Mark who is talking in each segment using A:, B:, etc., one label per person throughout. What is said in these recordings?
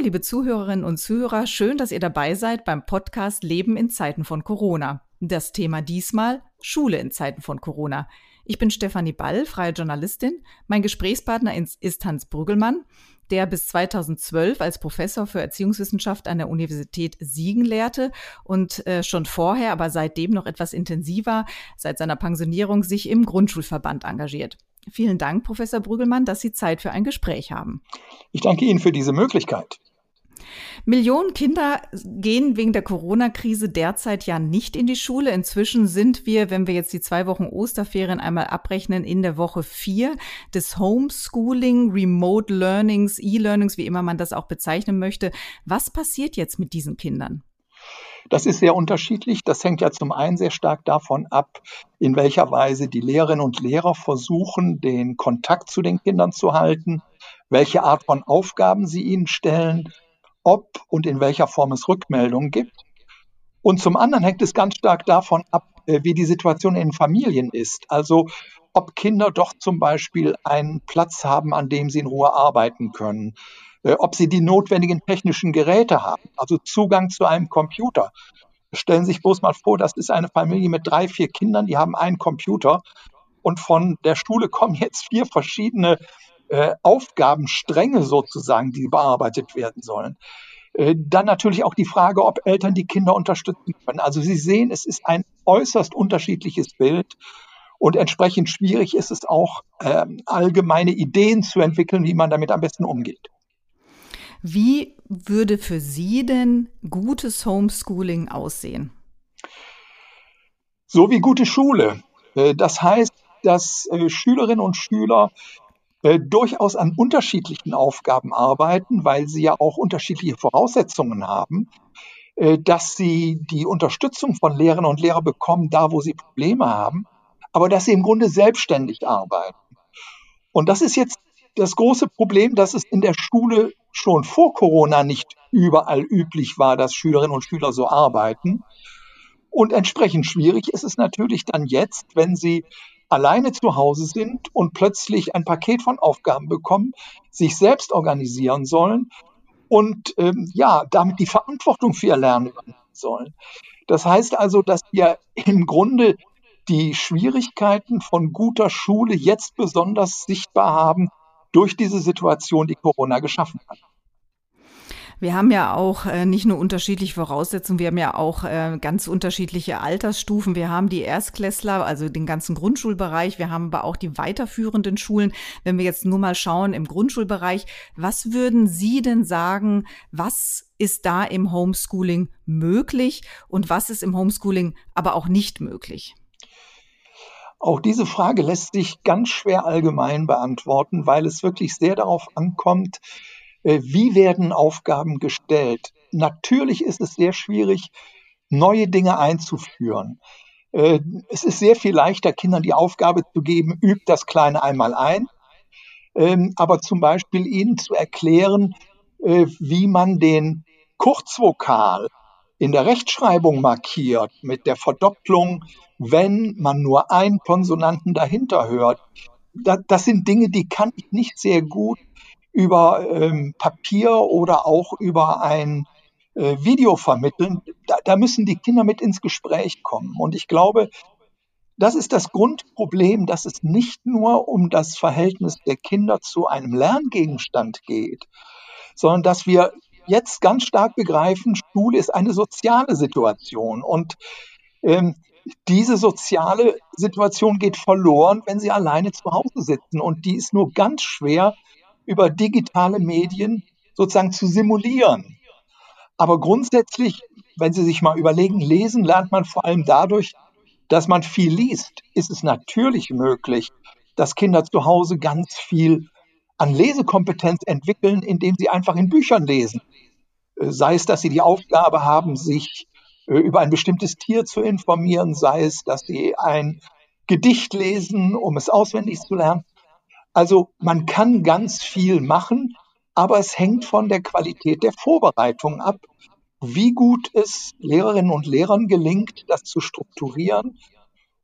A: Liebe Zuhörerinnen und Zuhörer, schön, dass ihr dabei seid beim Podcast Leben in Zeiten von Corona. Das Thema diesmal Schule in Zeiten von Corona. Ich bin Stefanie Ball, freie Journalistin. Mein Gesprächspartner ist Hans Brüggelmann, der bis 2012 als Professor für Erziehungswissenschaft an der Universität Siegen lehrte und äh, schon vorher, aber seitdem noch etwas intensiver, seit seiner Pensionierung sich im Grundschulverband engagiert. Vielen Dank, Professor Brügelmann, dass Sie Zeit für ein Gespräch haben.
B: Ich danke Ihnen für diese Möglichkeit.
A: Millionen Kinder gehen wegen der Corona-Krise derzeit ja nicht in die Schule. Inzwischen sind wir, wenn wir jetzt die zwei Wochen Osterferien einmal abrechnen, in der Woche vier des Homeschooling, Remote Learnings, E-Learnings, wie immer man das auch bezeichnen möchte. Was passiert jetzt mit diesen Kindern?
B: Das ist sehr unterschiedlich. Das hängt ja zum einen sehr stark davon ab, in welcher Weise die Lehrerinnen und Lehrer versuchen, den Kontakt zu den Kindern zu halten, welche Art von Aufgaben sie ihnen stellen, ob und in welcher Form es Rückmeldungen gibt. Und zum anderen hängt es ganz stark davon ab, äh, wie die Situation in Familien ist. Also ob Kinder doch zum Beispiel einen Platz haben, an dem sie in Ruhe arbeiten können, äh, ob sie die notwendigen technischen Geräte haben, also Zugang zu einem Computer. Stellen Sie sich bloß mal vor, das ist eine Familie mit drei, vier Kindern, die haben einen Computer und von der Schule kommen jetzt vier verschiedene äh, Aufgabenstränge sozusagen, die bearbeitet werden sollen. Äh, dann natürlich auch die Frage, ob Eltern die Kinder unterstützen können. Also Sie sehen, es ist ein äußerst unterschiedliches Bild und entsprechend schwierig ist es auch, äh, allgemeine Ideen zu entwickeln, wie man damit am besten umgeht.
A: Wie würde für Sie denn gutes Homeschooling aussehen?
B: So wie gute Schule. Äh, das heißt, dass Schülerinnen und Schüler äh, durchaus an unterschiedlichen Aufgaben arbeiten, weil sie ja auch unterschiedliche Voraussetzungen haben, dass sie die Unterstützung von Lehrerinnen und Lehrern bekommen, da wo sie Probleme haben, aber dass sie im Grunde selbstständig arbeiten. Und das ist jetzt das große Problem, dass es in der Schule schon vor Corona nicht überall üblich war, dass Schülerinnen und Schüler so arbeiten. Und entsprechend schwierig ist es natürlich dann jetzt, wenn sie alleine zu Hause sind und plötzlich ein Paket von Aufgaben bekommen, sich selbst organisieren sollen und ähm, ja, damit die Verantwortung für ihr Lernen übernehmen sollen. Das heißt also, dass wir im Grunde die Schwierigkeiten von guter Schule jetzt besonders sichtbar haben durch diese Situation, die Corona geschaffen hat.
A: Wir haben ja auch äh, nicht nur unterschiedliche Voraussetzungen, wir haben ja auch äh, ganz unterschiedliche Altersstufen. Wir haben die Erstklässler, also den ganzen Grundschulbereich. Wir haben aber auch die weiterführenden Schulen. Wenn wir jetzt nur mal schauen im Grundschulbereich, was würden Sie denn sagen, was ist da im Homeschooling möglich und was ist im Homeschooling aber auch nicht möglich?
B: Auch diese Frage lässt sich ganz schwer allgemein beantworten, weil es wirklich sehr darauf ankommt, wie werden Aufgaben gestellt. Natürlich ist es sehr schwierig, neue Dinge einzuführen. Äh, es ist sehr viel leichter, Kindern die Aufgabe zu geben, übt das Kleine einmal ein. Ähm, aber zum Beispiel ihnen zu erklären, äh, wie man den Kurzvokal in der Rechtschreibung markiert mit der Verdopplung wenn man nur einen Konsonanten dahinter hört. Das sind Dinge, die kann ich nicht sehr gut über ähm, Papier oder auch über ein äh, Video vermitteln. Da, da müssen die Kinder mit ins Gespräch kommen. Und ich glaube, das ist das Grundproblem, dass es nicht nur um das Verhältnis der Kinder zu einem Lerngegenstand geht, sondern dass wir jetzt ganz stark begreifen, Schule ist eine soziale Situation. Und ähm, diese soziale Situation geht verloren, wenn sie alleine zu Hause sitzen. Und die ist nur ganz schwer über digitale Medien sozusagen zu simulieren. Aber grundsätzlich, wenn Sie sich mal überlegen, lesen lernt man vor allem dadurch, dass man viel liest. Ist es natürlich möglich, dass Kinder zu Hause ganz viel an Lesekompetenz entwickeln, indem sie einfach in Büchern lesen. Sei es, dass sie die Aufgabe haben, sich äh, über ein bestimmtes Tier zu informieren, sei es, dass sie ein Gedicht lesen, um es auswendig zu lernen. Also man kann ganz viel machen, aber es hängt von der Qualität der Vorbereitung ab, wie gut es Lehrerinnen und Lehrern gelingt, das zu strukturieren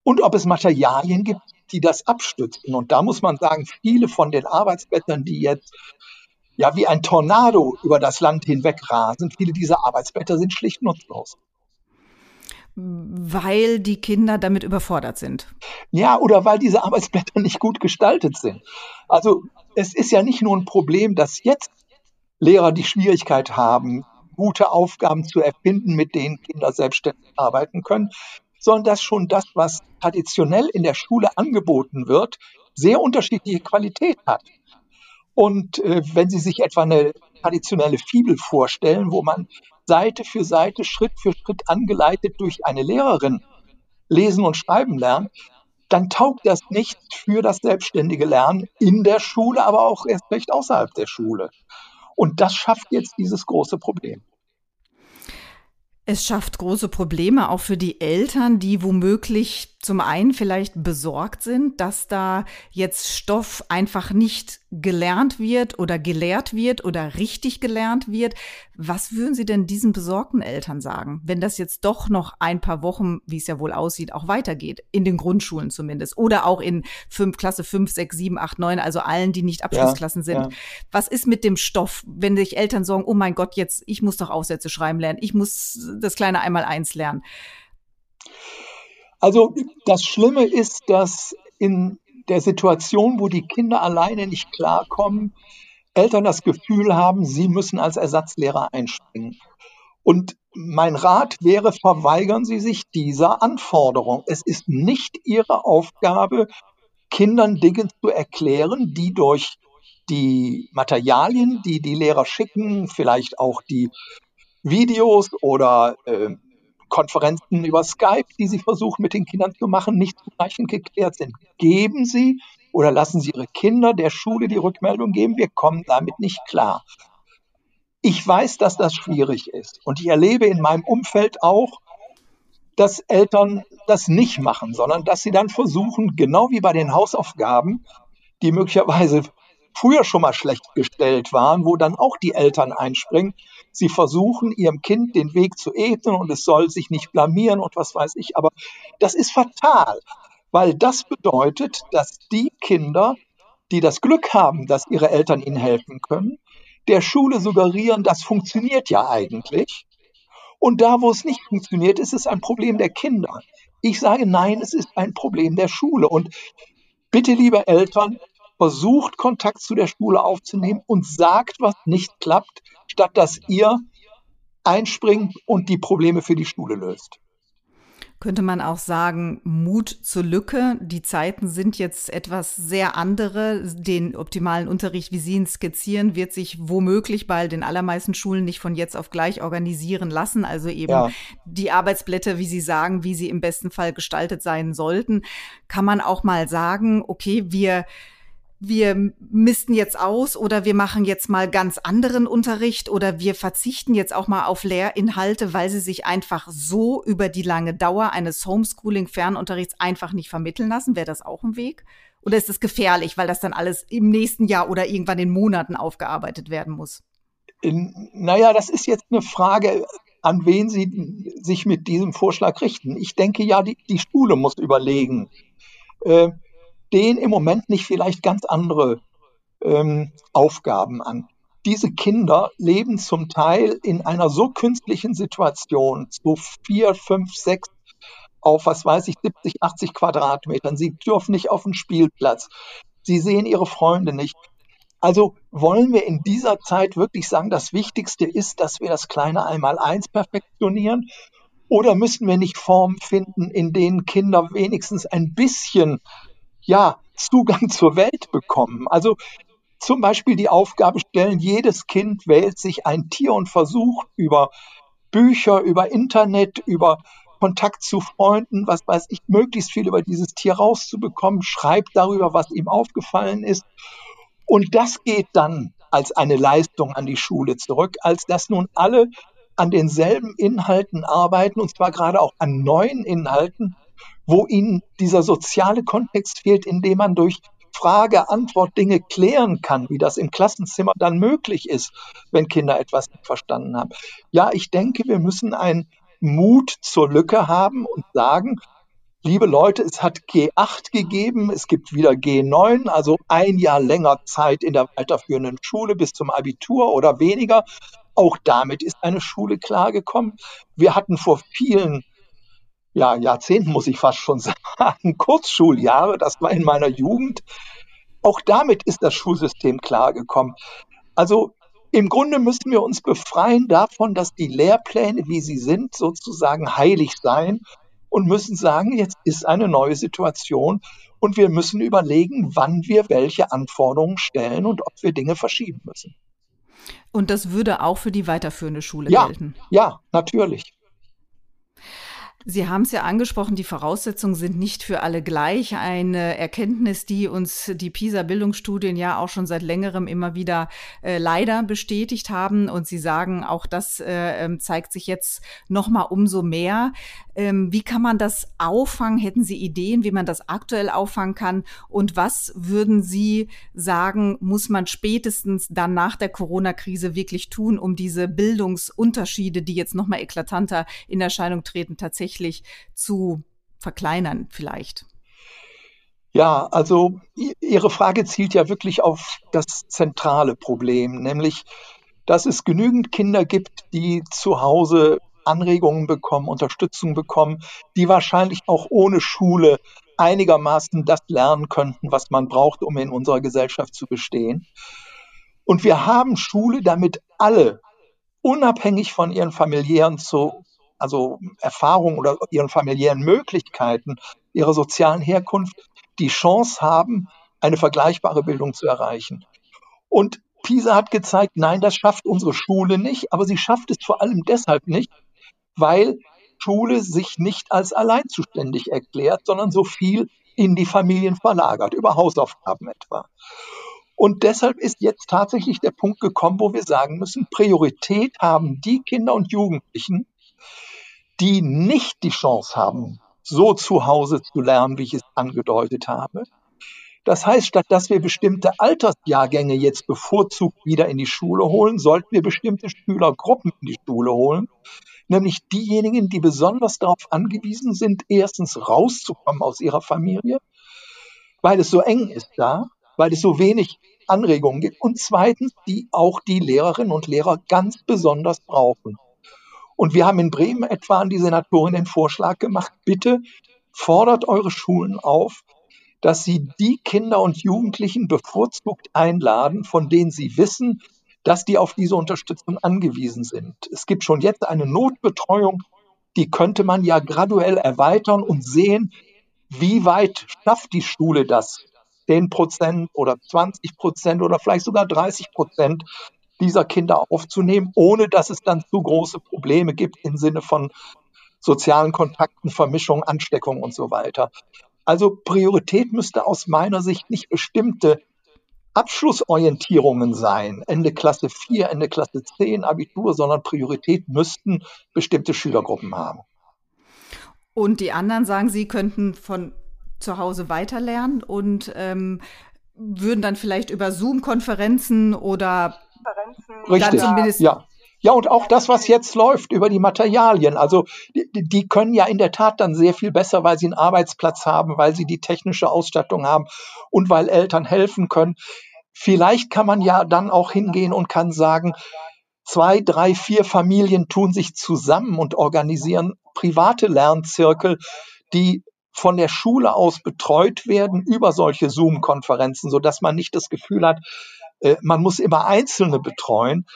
B: und ob es Materialien gibt, die das abstützen. Und da muss man sagen, viele von den Arbeitsblättern, die jetzt ja wie ein Tornado über das Land hinweg rasen. Viele dieser Arbeitsblätter sind schlicht nutzlos.
A: Weil die Kinder damit überfordert sind.
B: Ja, oder weil diese Arbeitsblätter nicht gut gestaltet sind. Also es ist ja nicht nur ein Problem, dass jetzt Lehrer die Schwierigkeit haben, gute Aufgaben zu erfinden, mit denen Kinder selbstständig arbeiten können, sondern dass schon das, was traditionell in der Schule angeboten wird, sehr unterschiedliche Qualität hat. Und äh, wenn Sie sich etwa eine traditionelle Fibel vorstellen, wo man Seite für Seite, Schritt für Schritt angeleitet durch eine Lehrerin lesen und schreiben lernt, dann taugt das nicht für das selbstständige Lernen in der Schule, aber auch erst recht außerhalb der Schule. Und das schafft jetzt dieses große Problem.
A: Es schafft große Probleme auch für die Eltern, die womöglich zum einen vielleicht besorgt sind, dass da jetzt Stoff einfach nicht gelernt wird oder gelehrt wird oder richtig gelernt wird. Was würden Sie denn diesen besorgten Eltern sagen, wenn das jetzt doch noch ein paar Wochen, wie es ja wohl aussieht, auch weitergeht, in den Grundschulen zumindest oder auch in fünf, Klasse 5, 6, 7, 8, 9, also allen, die nicht Abschlussklassen ja, sind. Ja. Was ist mit dem Stoff, wenn sich Eltern sagen, oh mein Gott, jetzt, ich muss doch Aufsätze schreiben lernen, ich muss das kleine einmal eins lernen?
B: Also das Schlimme ist, dass in der Situation, wo die Kinder alleine nicht klarkommen, Eltern das Gefühl haben, sie müssen als Ersatzlehrer einspringen. Und mein Rat wäre, verweigern Sie sich dieser Anforderung. Es ist nicht Ihre Aufgabe, Kindern Dinge zu erklären, die durch die Materialien, die die Lehrer schicken, vielleicht auch die Videos oder äh, Konferenzen über Skype, die Sie versuchen mit den Kindern zu machen, nicht zureichend geklärt sind. Geben Sie oder lassen Sie Ihre Kinder der Schule die Rückmeldung geben, wir kommen damit nicht klar. Ich weiß, dass das schwierig ist und ich erlebe in meinem Umfeld auch, dass Eltern das nicht machen, sondern dass sie dann versuchen, genau wie bei den Hausaufgaben, die möglicherweise früher schon mal schlecht gestellt waren, wo dann auch die Eltern einspringen. Sie versuchen ihrem Kind den Weg zu ebnen und es soll sich nicht blamieren und was weiß ich. Aber das ist fatal, weil das bedeutet, dass die Kinder, die das Glück haben, dass ihre Eltern ihnen helfen können, der Schule suggerieren, das funktioniert ja eigentlich. Und da, wo es nicht funktioniert, ist es ein Problem der Kinder. Ich sage nein, es ist ein Problem der Schule. Und bitte, liebe Eltern, versucht Kontakt zu der Schule aufzunehmen und sagt, was nicht klappt, statt dass ihr einspringt und die Probleme für die Schule löst.
A: Könnte man auch sagen, Mut zur Lücke. Die Zeiten sind jetzt etwas sehr andere. Den optimalen Unterricht, wie Sie ihn skizzieren, wird sich womöglich bei den allermeisten Schulen nicht von jetzt auf gleich organisieren lassen. Also eben ja. die Arbeitsblätter, wie Sie sagen, wie sie im besten Fall gestaltet sein sollten. Kann man auch mal sagen, okay, wir wir misten jetzt aus oder wir machen jetzt mal ganz anderen Unterricht oder wir verzichten jetzt auch mal auf Lehrinhalte, weil sie sich einfach so über die lange Dauer eines Homeschooling-Fernunterrichts einfach nicht vermitteln lassen. Wäre das auch ein Weg? Oder ist es gefährlich, weil das dann alles im nächsten Jahr oder irgendwann in Monaten aufgearbeitet werden muss?
B: Naja, das ist jetzt eine Frage, an wen Sie sich mit diesem Vorschlag richten. Ich denke ja, die, die Schule muss überlegen. Äh, stehen im Moment nicht vielleicht ganz andere ähm, Aufgaben an. Diese Kinder leben zum Teil in einer so künstlichen Situation, so vier, fünf, sechs auf, was weiß ich, 70, 80 Quadratmetern. Sie dürfen nicht auf den Spielplatz. Sie sehen ihre Freunde nicht. Also wollen wir in dieser Zeit wirklich sagen, das Wichtigste ist, dass wir das kleine Einmaleins perfektionieren? Oder müssen wir nicht Formen finden, in denen Kinder wenigstens ein bisschen ja, Zugang zur Welt bekommen. Also zum Beispiel die Aufgabe stellen, jedes Kind wählt sich ein Tier und versucht über Bücher, über Internet, über Kontakt zu Freunden, was weiß ich, möglichst viel über dieses Tier rauszubekommen, schreibt darüber, was ihm aufgefallen ist. Und das geht dann als eine Leistung an die Schule zurück, als dass nun alle an denselben Inhalten arbeiten, und zwar gerade auch an neuen Inhalten, wo ihnen dieser soziale Kontext fehlt, in dem man durch Frage, Antwort Dinge klären kann, wie das im Klassenzimmer dann möglich ist, wenn Kinder etwas nicht verstanden haben. Ja, ich denke, wir müssen einen Mut zur Lücke haben und sagen, liebe Leute, es hat G8 gegeben, es gibt wieder G9, also ein Jahr länger Zeit in der weiterführenden Schule bis zum Abitur oder weniger. Auch damit ist eine Schule klargekommen. Wir hatten vor vielen ja, Jahrzehnten, muss ich fast schon sagen, Kurzschuljahre, das war in meiner Jugend. Auch damit ist das Schulsystem klargekommen. Also im Grunde müssen wir uns befreien davon, dass die Lehrpläne, wie sie sind, sozusagen heilig seien und müssen sagen, jetzt ist eine neue Situation und wir müssen überlegen, wann wir welche Anforderungen stellen und ob wir Dinge verschieben müssen.
A: Und das würde auch für die weiterführende Schule
B: ja,
A: gelten?
B: Ja, natürlich.
A: Sie haben es ja angesprochen, die Voraussetzungen sind nicht für alle gleich. Eine Erkenntnis, die uns die PISA-Bildungsstudien ja auch schon seit längerem immer wieder äh, leider bestätigt haben. Und Sie sagen, auch das äh, ähm, zeigt sich jetzt noch mal umso mehr. Ähm, wie kann man das auffangen? Hätten Sie Ideen, wie man das aktuell auffangen kann? Und was würden Sie sagen, muss man spätestens dann nach der Corona-Krise wirklich tun, um diese Bildungsunterschiede, die jetzt noch mal eklatanter in Erscheinung treten, tatsächlich zu verkleinern vielleicht?
B: Ja, also Ihre Frage zielt ja wirklich auf das zentrale Problem, nämlich, dass es genügend Kinder gibt, die zu Hause Anregungen bekommen, Unterstützung bekommen, die wahrscheinlich auch ohne Schule einigermaßen das lernen könnten, was man braucht, um in unserer Gesellschaft zu bestehen. Und wir haben Schule, damit alle, unabhängig von ihren familiären zu, also Erfahrungen oder ihren familiären Möglichkeiten, ihrer sozialen Herkunft, die Chance haben, eine vergleichbare Bildung zu erreichen. Und PISA hat gezeigt, nein, das schafft unsere Schule nicht, aber sie schafft es vor allem deshalb nicht, weil Schule sich nicht als allein zuständig erklärt, sondern so viel in die Familien verlagert, über Hausaufgaben etwa. Und deshalb ist jetzt tatsächlich der Punkt gekommen, wo wir sagen müssen, Priorität haben die Kinder und Jugendlichen, die nicht die Chance haben, so zu Hause zu lernen, wie ich es angedeutet habe. Das heißt, statt dass wir bestimmte Altersjahrgänge jetzt bevorzugt wieder in die Schule holen, sollten wir bestimmte Schülergruppen in die Schule holen, nämlich diejenigen, die besonders darauf angewiesen sind, erstens rauszukommen aus ihrer Familie, weil es so eng ist da, weil es so wenig Anregungen gibt und zweitens, die auch die Lehrerinnen und Lehrer ganz besonders brauchen. Und wir haben in Bremen etwa an die Senatorin den Vorschlag gemacht, bitte fordert eure Schulen auf, dass sie die Kinder und Jugendlichen bevorzugt einladen, von denen sie wissen, dass die auf diese Unterstützung angewiesen sind. Es gibt schon jetzt eine Notbetreuung, die könnte man ja graduell erweitern und sehen, wie weit schafft die Schule das? 10 Prozent oder 20 Prozent oder vielleicht sogar 30 Prozent dieser Kinder aufzunehmen, ohne dass es dann zu große Probleme gibt im Sinne von sozialen Kontakten, Vermischung, Ansteckung und so weiter. Also Priorität müsste aus meiner Sicht nicht bestimmte Abschlussorientierungen sein, Ende Klasse 4, Ende Klasse 10, Abitur, sondern Priorität müssten bestimmte Schülergruppen haben.
A: Und die anderen sagen, sie könnten von zu Hause weiterlernen und ähm, würden dann vielleicht über Zoom-Konferenzen oder
B: Richtig, ja. Ja, und auch das, was jetzt läuft über die Materialien. Also die, die, können ja in der Tat dann sehr viel besser, weil sie einen Arbeitsplatz haben, weil sie die technische Ausstattung haben und weil Eltern helfen können. Vielleicht kann man ja dann auch hingehen und kann sagen, zwei, drei, vier Familien tun sich zusammen und organisieren private Lernzirkel, die von der Schule aus betreut werden über solche Zoom-Konferenzen, so dass man nicht das Gefühl hat, äh, man muss immer Einzelne betreuen,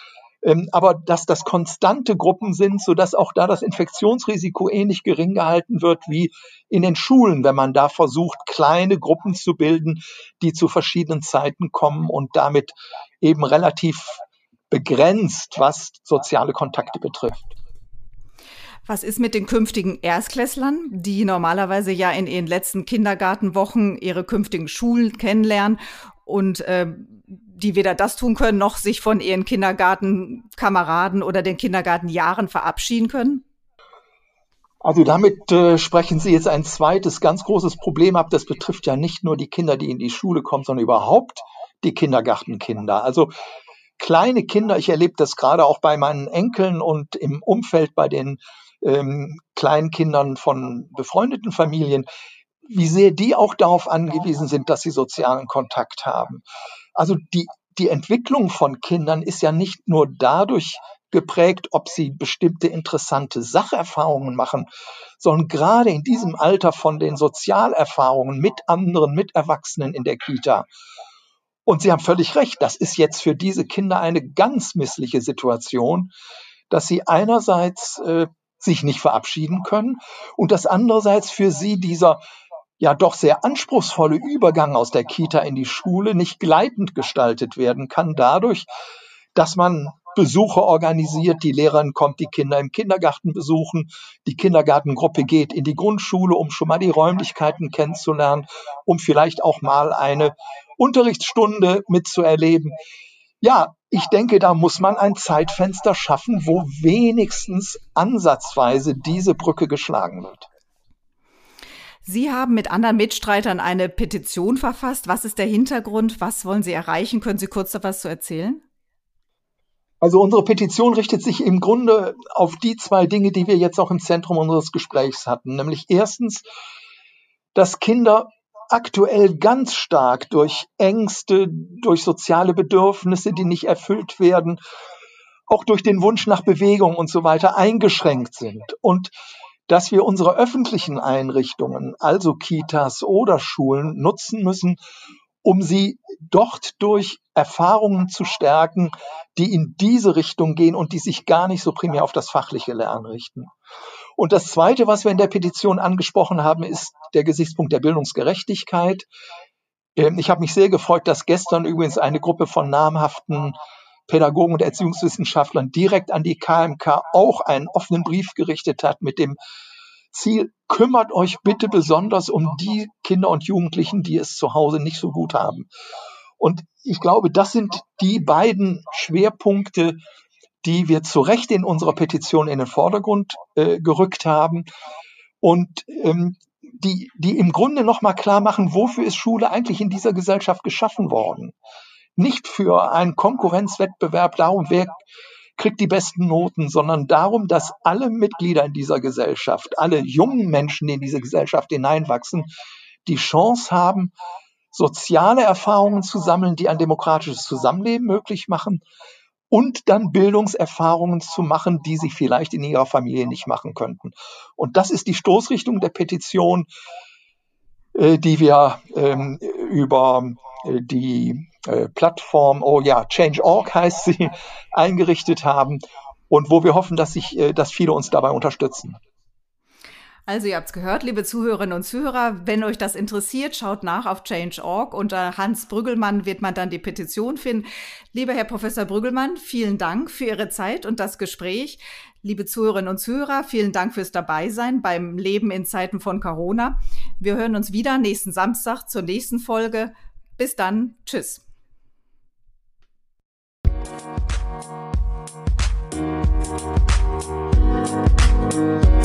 B: aber dass das konstante Gruppen sind, so dass auch da das Infektionsrisiko ähnlich gering gehalten wird wie in den Schulen, wenn man da versucht, kleine Gruppen zu bilden, die zu verschiedenen Zeiten kommen und damit eben relativ begrenzt, was soziale Kontakte betrifft.
A: Was ist mit den künftigen Erstklässlern, die normalerweise ja in ihren letzten Kindergartenwochen ihre künftigen Schulen kennenlernen und äh, die weder das tun können, noch sich von ihren Kindergartenkameraden oder den Kindergartenjahren verabschieden können?
B: Also damit äh, sprechen Sie jetzt ein zweites ganz großes Problem ab. Das betrifft ja nicht nur die Kinder, die in die Schule kommen, sondern überhaupt die Kindergartenkinder. Also kleine Kinder, ich erlebe das gerade auch bei meinen Enkeln und im Umfeld bei den ähm, Kleinkindern von befreundeten Familien, wie sehr die auch darauf angewiesen sind, dass sie sozialen Kontakt haben. Also die, die Entwicklung von Kindern ist ja nicht nur dadurch geprägt, ob sie bestimmte interessante Sacherfahrungen machen, sondern gerade in diesem Alter von den Sozialerfahrungen mit anderen Miterwachsenen in der Kita. Und Sie haben völlig recht, das ist jetzt für diese Kinder eine ganz missliche Situation, dass sie einerseits äh, sich nicht verabschieden können und dass andererseits für sie dieser ja doch sehr anspruchsvolle Übergang aus der Kita in die Schule nicht gleitend gestaltet werden kann, dadurch, dass man Besuche organisiert, die Lehrerin kommt die Kinder im Kindergarten besuchen, die Kindergartengruppe geht in die Grundschule, um schon mal die Räumlichkeiten kennenzulernen, um vielleicht auch mal eine Unterrichtsstunde mitzuerleben. Ja, ich denke, da muss man ein Zeitfenster schaffen, wo wenigstens ansatzweise diese Brücke geschlagen wird.
A: Sie haben mit anderen Mitstreitern eine Petition verfasst. Was ist der Hintergrund? Was wollen Sie erreichen? Können Sie kurz etwas zu erzählen?
B: Also unsere Petition richtet sich im Grunde auf die zwei Dinge, die wir jetzt auch im Zentrum unseres Gesprächs hatten. Nämlich erstens, dass Kinder aktuell ganz stark durch Ängste, durch soziale Bedürfnisse, die nicht erfüllt werden, auch durch den Wunsch nach Bewegung und so weiter eingeschränkt sind. Und dass wir unsere öffentlichen Einrichtungen, also Kitas oder Schulen, nutzen müssen, um sie dort durch Erfahrungen zu stärken, die in diese Richtung gehen und die sich gar nicht so primär auf das fachliche Lernen richten. Und das Zweite, was wir in der Petition angesprochen haben, ist der Gesichtspunkt der Bildungsgerechtigkeit. Ähm, ich habe mich sehr gefreut, dass gestern übrigens eine Gruppe von namhaften Pädagogen und Erziehungswissenschaftlern direkt an die KMK auch einen offenen Brief gerichtet hat mit dem Ziel, kümmert euch bitte besonders um die Kinder und Jugendlichen, die es zu Hause nicht so gut haben. Und ich glaube, das sind die beiden Schwerpunkte, die wir zu Recht in unserer Petition in den Vordergrund äh, gerückt haben und ähm, die, die im Grunde nochmal klar machen, wofür ist Schule eigentlich in dieser Gesellschaft geschaffen worden nicht für einen Konkurrenzwettbewerb darum, wer kriegt die besten Noten, sondern darum, dass alle Mitglieder in dieser Gesellschaft, alle jungen Menschen, die in diese Gesellschaft hineinwachsen, die Chance haben, soziale Erfahrungen zu sammeln, die ein demokratisches Zusammenleben möglich machen und dann Bildungserfahrungen zu machen, die sie vielleicht in ihrer Familie nicht machen könnten. Und das ist die Stoßrichtung der Petition, äh, die wir ähm, über äh, die äh, Plattform, oh ja, Change.org heißt sie, eingerichtet haben und wo wir hoffen, dass sich, äh, dass viele uns dabei unterstützen.
A: Also ihr habt es gehört, liebe Zuhörerinnen und Zuhörer, wenn euch das interessiert, schaut nach auf Change.org. Unter Hans Brüggelmann wird man dann die Petition finden. Lieber Herr Professor Brüggelmann, vielen Dank für Ihre Zeit und das Gespräch. Liebe Zuhörerinnen und Zuhörer, vielen Dank fürs Dabeisein beim Leben in Zeiten von Corona. Wir hören uns wieder nächsten Samstag zur nächsten Folge. Bis dann. Tschüss. Bye.